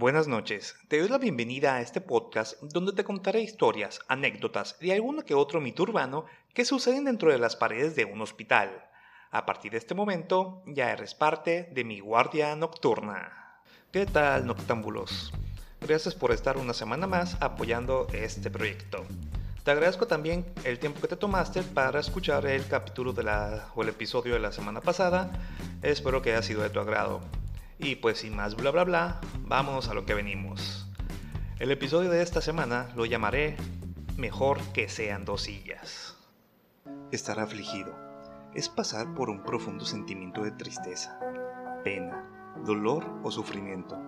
Buenas noches, te doy la bienvenida a este podcast donde te contaré historias, anécdotas y alguno que otro mito urbano que suceden dentro de las paredes de un hospital. A partir de este momento ya eres parte de mi guardia nocturna. ¿Qué tal, noctámbulos? Gracias por estar una semana más apoyando este proyecto. Te agradezco también el tiempo que te tomaste para escuchar el capítulo de la, o el episodio de la semana pasada. Espero que haya sido de tu agrado. Y pues sin más bla bla bla, vámonos a lo que venimos. El episodio de esta semana lo llamaré Mejor que sean dos sillas. Estar afligido es pasar por un profundo sentimiento de tristeza, pena, dolor o sufrimiento,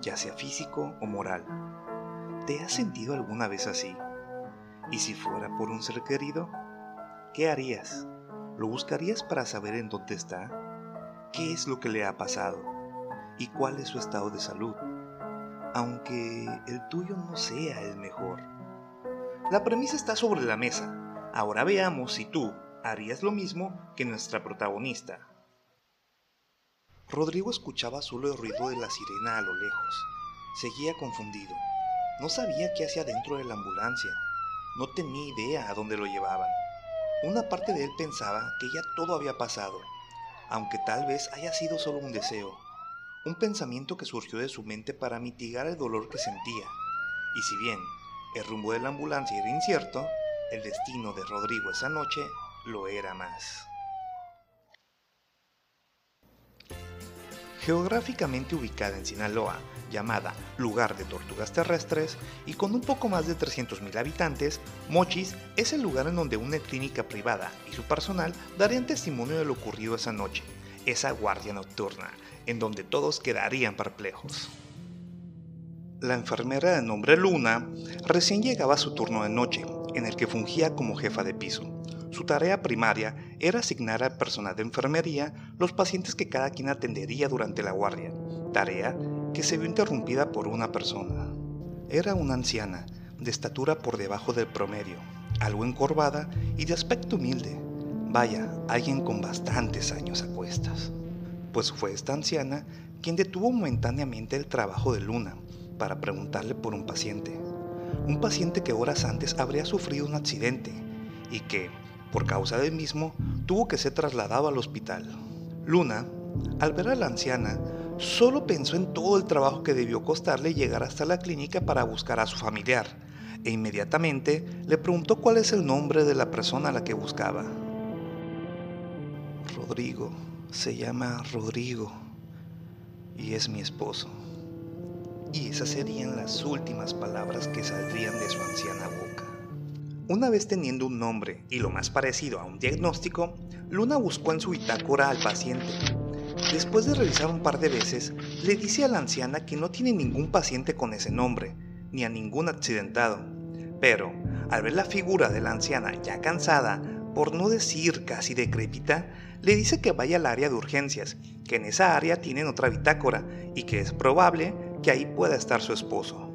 ya sea físico o moral. ¿Te has sentido alguna vez así? ¿Y si fuera por un ser querido? ¿Qué harías? ¿Lo buscarías para saber en dónde está? ¿Qué es lo que le ha pasado? Y cuál es su estado de salud, aunque el tuyo no sea el mejor. La premisa está sobre la mesa. Ahora veamos si tú harías lo mismo que nuestra protagonista. Rodrigo escuchaba solo el ruido de la sirena a lo lejos. Seguía confundido. No sabía qué hacía dentro de la ambulancia. No tenía idea a dónde lo llevaban. Una parte de él pensaba que ya todo había pasado, aunque tal vez haya sido solo un deseo, un pensamiento que surgió de su mente para mitigar el dolor que sentía. Y si bien el rumbo de la ambulancia era incierto, el destino de Rodrigo esa noche lo era más. Geográficamente ubicada en Sinaloa, llamada Lugar de Tortugas Terrestres, y con un poco más de 300.000 habitantes, Mochis es el lugar en donde una clínica privada y su personal darían testimonio de lo ocurrido esa noche, esa guardia nocturna, en donde todos quedarían perplejos. La enfermera de nombre Luna recién llegaba a su turno de noche, en el que fungía como jefa de piso. Su tarea primaria era asignar al personal de enfermería los pacientes que cada quien atendería durante la guardia, tarea que se vio interrumpida por una persona. Era una anciana, de estatura por debajo del promedio, algo encorvada y de aspecto humilde. Vaya, alguien con bastantes años a cuestas pues fue esta anciana quien detuvo momentáneamente el trabajo de Luna para preguntarle por un paciente. Un paciente que horas antes habría sufrido un accidente y que, por causa del mismo, tuvo que ser trasladado al hospital. Luna, al ver a la anciana, solo pensó en todo el trabajo que debió costarle llegar hasta la clínica para buscar a su familiar, e inmediatamente le preguntó cuál es el nombre de la persona a la que buscaba. Rodrigo, se llama Rodrigo y es mi esposo. Y esas serían las últimas palabras que saldrían de su anciana boca. Una vez teniendo un nombre y lo más parecido a un diagnóstico, Luna buscó en su bitácora al paciente. Después de revisar un par de veces, le dice a la anciana que no tiene ningún paciente con ese nombre, ni a ningún accidentado. Pero, al ver la figura de la anciana ya cansada, por no decir casi decrépita, le dice que vaya al área de urgencias, que en esa área tienen otra bitácora y que es probable que ahí pueda estar su esposo.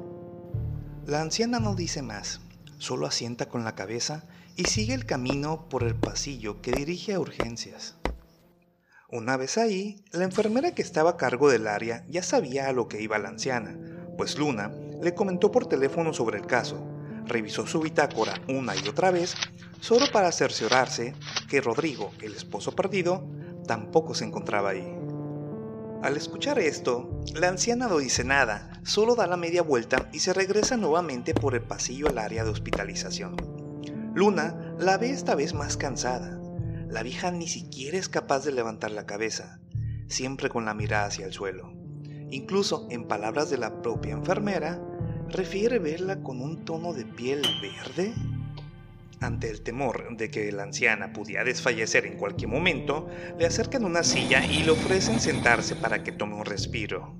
La anciana no dice más, solo asienta con la cabeza y sigue el camino por el pasillo que dirige a urgencias. Una vez ahí, la enfermera que estaba a cargo del área ya sabía a lo que iba la anciana, pues Luna le comentó por teléfono sobre el caso, revisó su bitácora una y otra vez solo para cerciorarse que Rodrigo, el esposo perdido, tampoco se encontraba ahí. Al escuchar esto, la anciana no dice nada, solo da la media vuelta y se regresa nuevamente por el pasillo al área de hospitalización. Luna la ve esta vez más cansada. La vieja ni siquiera es capaz de levantar la cabeza, siempre con la mirada hacia el suelo. Incluso, en palabras de la propia enfermera, refiere verla con un tono de piel verde ante el temor de que la anciana pudiera desfallecer en cualquier momento, le acercan una silla y le ofrecen sentarse para que tome un respiro.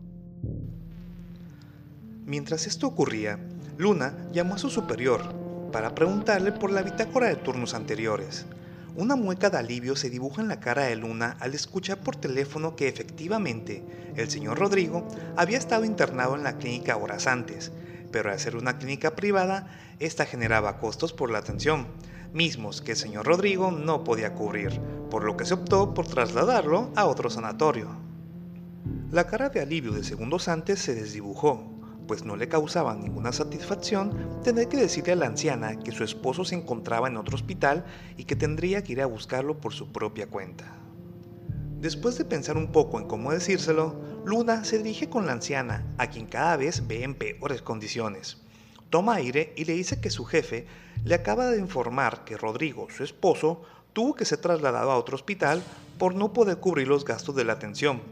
Mientras esto ocurría, Luna llamó a su superior para preguntarle por la bitácora de turnos anteriores. Una mueca de alivio se dibuja en la cara de Luna al escuchar por teléfono que efectivamente el señor Rodrigo había estado internado en la clínica horas antes pero al ser una clínica privada, esta generaba costos por la atención, mismos que el señor Rodrigo no podía cubrir, por lo que se optó por trasladarlo a otro sanatorio. La cara de alivio de segundos antes se desdibujó, pues no le causaba ninguna satisfacción tener que decirle a la anciana que su esposo se encontraba en otro hospital y que tendría que ir a buscarlo por su propia cuenta. Después de pensar un poco en cómo decírselo, Luna se dirige con la anciana, a quien cada vez ve en peores condiciones. Toma aire y le dice que su jefe le acaba de informar que Rodrigo, su esposo, tuvo que ser trasladado a otro hospital por no poder cubrir los gastos de la atención.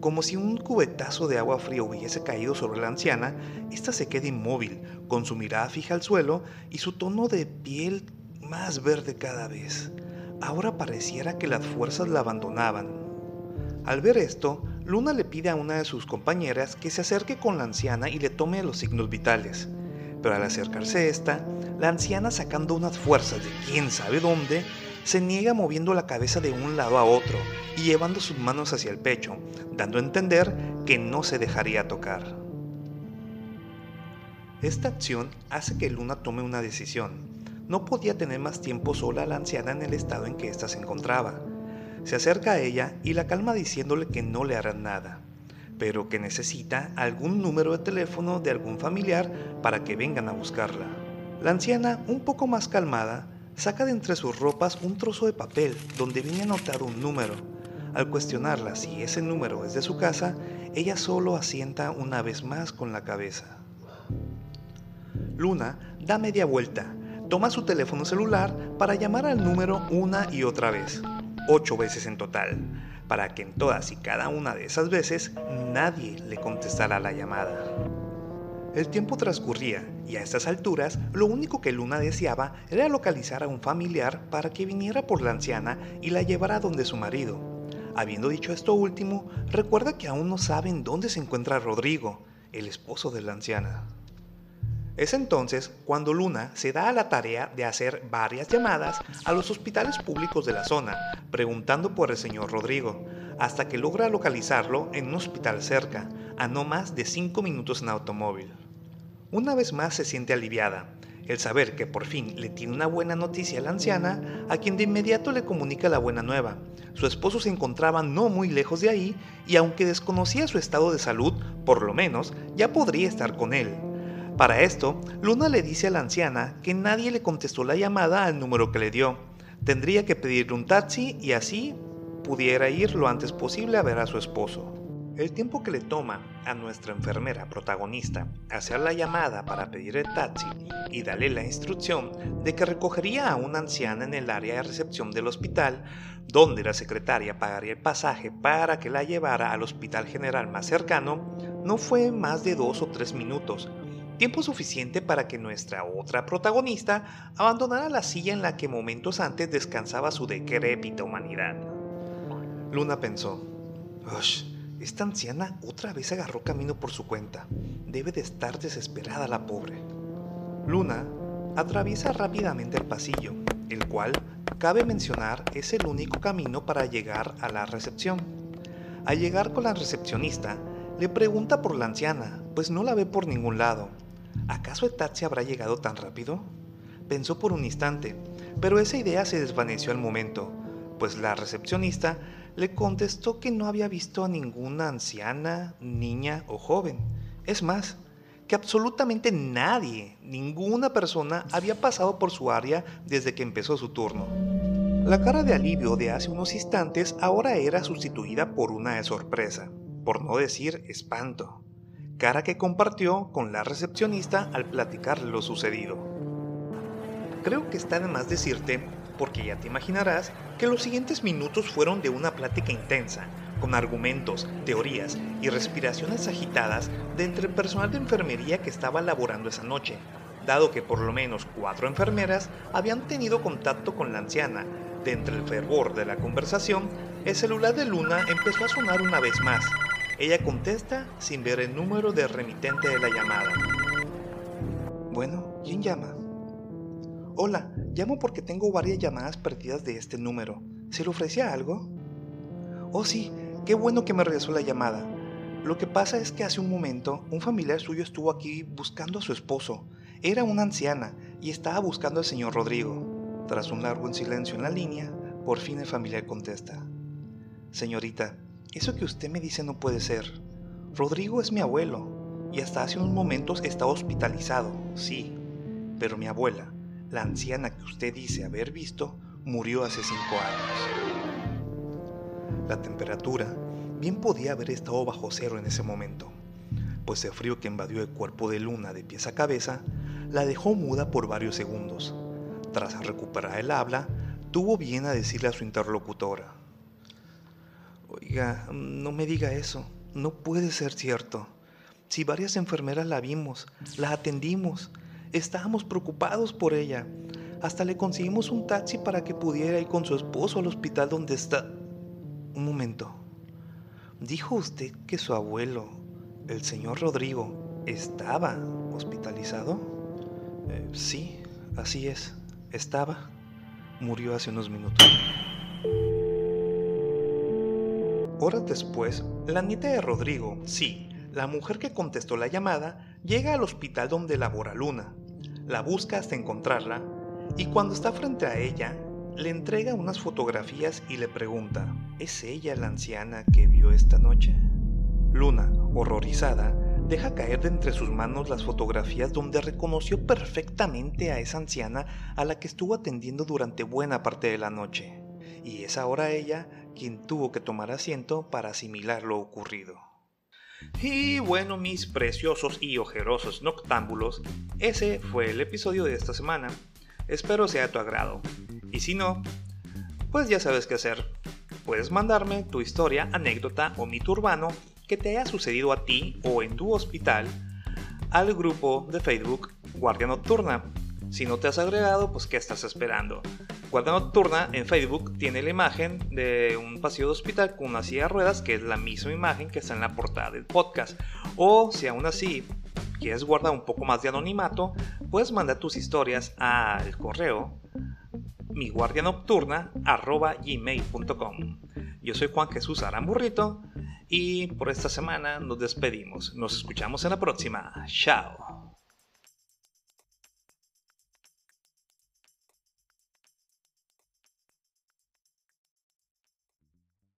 Como si un cubetazo de agua fría hubiese caído sobre la anciana, ésta se queda inmóvil, con su mirada fija al suelo y su tono de piel más verde cada vez. Ahora pareciera que las fuerzas la abandonaban. Al ver esto, Luna le pide a una de sus compañeras que se acerque con la anciana y le tome los signos vitales. Pero al acercarse esta, la anciana sacando unas fuerzas de quién sabe dónde, se niega moviendo la cabeza de un lado a otro y llevando sus manos hacia el pecho, dando a entender que no se dejaría tocar. Esta acción hace que Luna tome una decisión no podía tener más tiempo sola a la anciana en el estado en que ésta se encontraba. Se acerca a ella y la calma diciéndole que no le harán nada, pero que necesita algún número de teléfono de algún familiar para que vengan a buscarla. La anciana, un poco más calmada, saca de entre sus ropas un trozo de papel donde viene anotado un número. Al cuestionarla si ese número es de su casa, ella solo asienta una vez más con la cabeza. Luna da media vuelta toma su teléfono celular para llamar al número una y otra vez, ocho veces en total, para que en todas y cada una de esas veces nadie le contestara la llamada. El tiempo transcurría y a estas alturas lo único que Luna deseaba era localizar a un familiar para que viniera por la anciana y la llevara donde su marido. Habiendo dicho esto último, recuerda que aún no saben dónde se encuentra Rodrigo, el esposo de la anciana. Es entonces cuando Luna se da a la tarea de hacer varias llamadas a los hospitales públicos de la zona, preguntando por el señor Rodrigo, hasta que logra localizarlo en un hospital cerca, a no más de cinco minutos en automóvil. Una vez más se siente aliviada, el saber que por fin le tiene una buena noticia a la anciana, a quien de inmediato le comunica la buena nueva. Su esposo se encontraba no muy lejos de ahí y aunque desconocía su estado de salud, por lo menos ya podría estar con él. Para esto, Luna le dice a la anciana que nadie le contestó la llamada al número que le dio. Tendría que pedirle un taxi y así pudiera ir lo antes posible a ver a su esposo. El tiempo que le toma a nuestra enfermera protagonista hacer la llamada para pedir el taxi y darle la instrucción de que recogería a una anciana en el área de recepción del hospital, donde la secretaria pagaría el pasaje para que la llevara al hospital general más cercano, no fue más de dos o tres minutos, tiempo suficiente para que nuestra otra protagonista abandonara la silla en la que momentos antes descansaba su decrépita humanidad. Luna pensó, esta anciana otra vez agarró camino por su cuenta. Debe de estar desesperada la pobre. Luna atraviesa rápidamente el pasillo, el cual, cabe mencionar, es el único camino para llegar a la recepción. Al llegar con la recepcionista, le pregunta por la anciana, pues no la ve por ningún lado. ¿Acaso taxi habrá llegado tan rápido? Pensó por un instante, pero esa idea se desvaneció al momento, pues la recepcionista le contestó que no había visto a ninguna anciana, niña o joven. Es más, que absolutamente nadie, ninguna persona había pasado por su área desde que empezó su turno. La cara de alivio de hace unos instantes ahora era sustituida por una de sorpresa, por no decir espanto cara que compartió con la recepcionista al platicar lo sucedido. Creo que está de más decirte, porque ya te imaginarás, que los siguientes minutos fueron de una plática intensa, con argumentos, teorías y respiraciones agitadas de entre el personal de enfermería que estaba laborando esa noche, dado que por lo menos cuatro enfermeras habían tenido contacto con la anciana. De entre el fervor de la conversación, el celular de Luna empezó a sonar una vez más, ella contesta sin ver el número del remitente de la llamada. Bueno, ¿quién llama? Hola, llamo porque tengo varias llamadas perdidas de este número. ¿Se le ofrecía algo? Oh sí, qué bueno que me regresó la llamada. Lo que pasa es que hace un momento un familiar suyo estuvo aquí buscando a su esposo. Era una anciana y estaba buscando al señor Rodrigo. Tras un largo silencio en la línea, por fin el familiar contesta. Señorita, eso que usted me dice no puede ser. Rodrigo es mi abuelo. y hasta hace unos momentos estaba hospitalizado, sí, pero mi abuela, la anciana que usted dice haber visto, murió hace cinco años. La temperatura bien podía haber estado bajo cero en ese momento, pues el frío que invadió el cuerpo de Luna de pies a cabeza la dejó muda por varios segundos. Tras recuperar el habla, tuvo bien a decirle a su interlocutora. Oiga, no me diga eso, no puede ser cierto. Si varias enfermeras la vimos, la atendimos, estábamos preocupados por ella. Hasta le conseguimos un taxi para que pudiera ir con su esposo al hospital donde está... Un momento. ¿Dijo usted que su abuelo, el señor Rodrigo, estaba hospitalizado? Eh, sí, así es. Estaba. Murió hace unos minutos. Horas después, la nieta de Rodrigo, sí, la mujer que contestó la llamada, llega al hospital donde labora Luna. La busca hasta encontrarla y cuando está frente a ella, le entrega unas fotografías y le pregunta, ¿es ella la anciana que vio esta noche? Luna, horrorizada, deja caer de entre sus manos las fotografías donde reconoció perfectamente a esa anciana a la que estuvo atendiendo durante buena parte de la noche. Y es ahora ella quien tuvo que tomar asiento para asimilar lo ocurrido. Y bueno, mis preciosos y ojerosos noctámbulos, ese fue el episodio de esta semana. Espero sea de tu agrado. Y si no, pues ya sabes qué hacer. Puedes mandarme tu historia, anécdota o mito urbano que te haya sucedido a ti o en tu hospital al grupo de Facebook Guardia Nocturna. Si no te has agregado, pues ¿qué estás esperando? Guardia Nocturna en Facebook tiene la imagen de un pasillo de hospital con una silla de ruedas, que es la misma imagen que está en la portada del podcast. O si aún así quieres guardar un poco más de anonimato, puedes mandar tus historias al correo miguardianocturna.gmail.com Yo soy Juan Jesús Aramburrito y por esta semana nos despedimos. Nos escuchamos en la próxima. Chao.